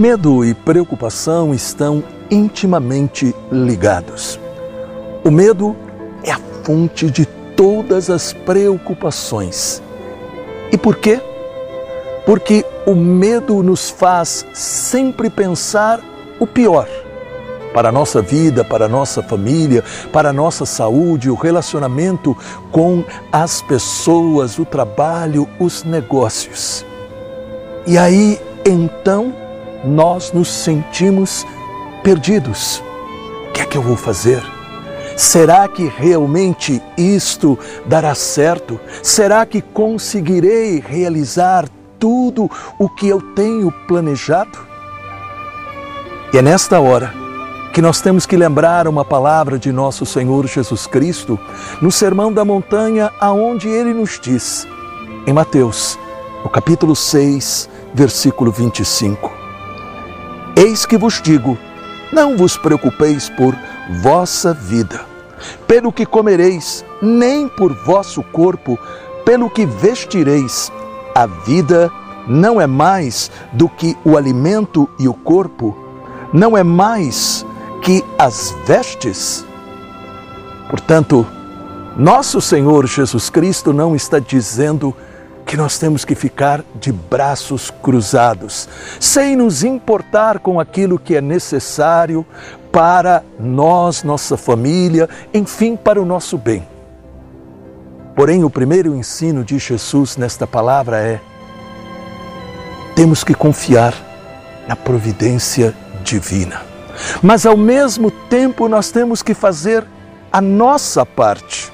Medo e preocupação estão intimamente ligados. O medo é a fonte de todas as preocupações. E por quê? Porque o medo nos faz sempre pensar o pior para a nossa vida, para a nossa família, para a nossa saúde, o relacionamento com as pessoas, o trabalho, os negócios. E aí, então, nós nos sentimos perdidos. O que é que eu vou fazer? Será que realmente isto dará certo? Será que conseguirei realizar tudo o que eu tenho planejado? E é nesta hora que nós temos que lembrar uma palavra de nosso Senhor Jesus Cristo no Sermão da Montanha, aonde ele nos diz, em Mateus, no capítulo 6, versículo 25: Eis que vos digo, não vos preocupeis por vossa vida, pelo que comereis, nem por vosso corpo, pelo que vestireis. A vida não é mais do que o alimento e o corpo, não é mais que as vestes. Portanto, nosso Senhor Jesus Cristo não está dizendo que nós temos que ficar de braços cruzados, sem nos importar com aquilo que é necessário para nós, nossa família, enfim, para o nosso bem. Porém, o primeiro ensino de Jesus nesta palavra é: temos que confiar na providência divina. Mas ao mesmo tempo nós temos que fazer a nossa parte,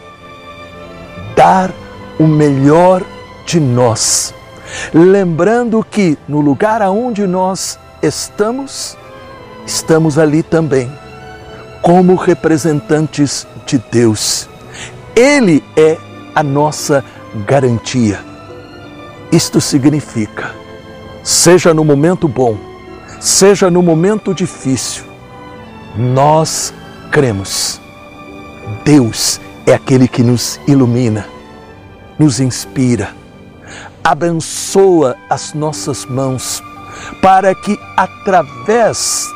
dar o melhor de nós, lembrando que no lugar aonde nós estamos, estamos ali também, como representantes de Deus. Ele é a nossa garantia. Isto significa, seja no momento bom, seja no momento difícil, nós cremos. Deus é aquele que nos ilumina, nos inspira, abençoa as nossas mãos, para que através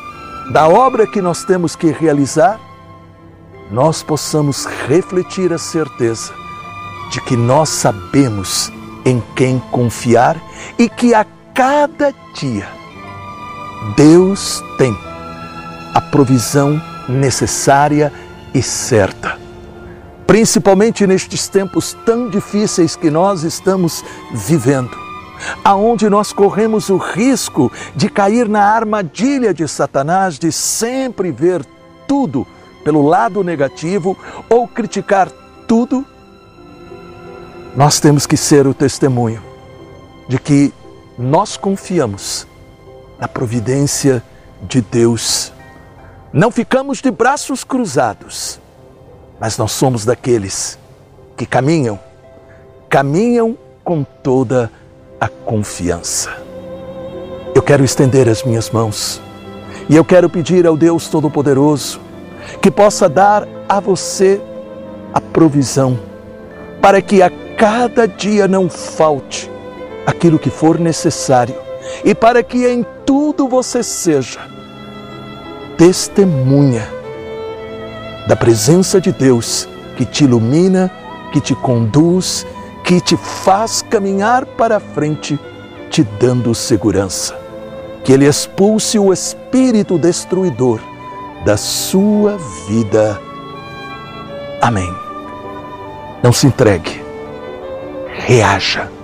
da obra que nós temos que realizar, nós possamos refletir a certeza de que nós sabemos em quem confiar e que a cada dia Deus tem a provisão necessária e certa. Principalmente nestes tempos tão difíceis que nós estamos vivendo, aonde nós corremos o risco de cair na armadilha de Satanás de sempre ver tudo pelo lado negativo ou criticar tudo, nós temos que ser o testemunho de que nós confiamos na providência de Deus. Não ficamos de braços cruzados, mas nós somos daqueles que caminham, caminham com toda a confiança. Eu quero estender as minhas mãos e eu quero pedir ao Deus Todo-Poderoso que possa dar a você a provisão para que a cada dia não falte aquilo que for necessário e para que em tudo você seja testemunha da presença de Deus que te ilumina, que te conduz, que te faz caminhar para frente, te dando segurança. Que Ele expulse o espírito destruidor da sua vida. Amém. Não se entregue, reaja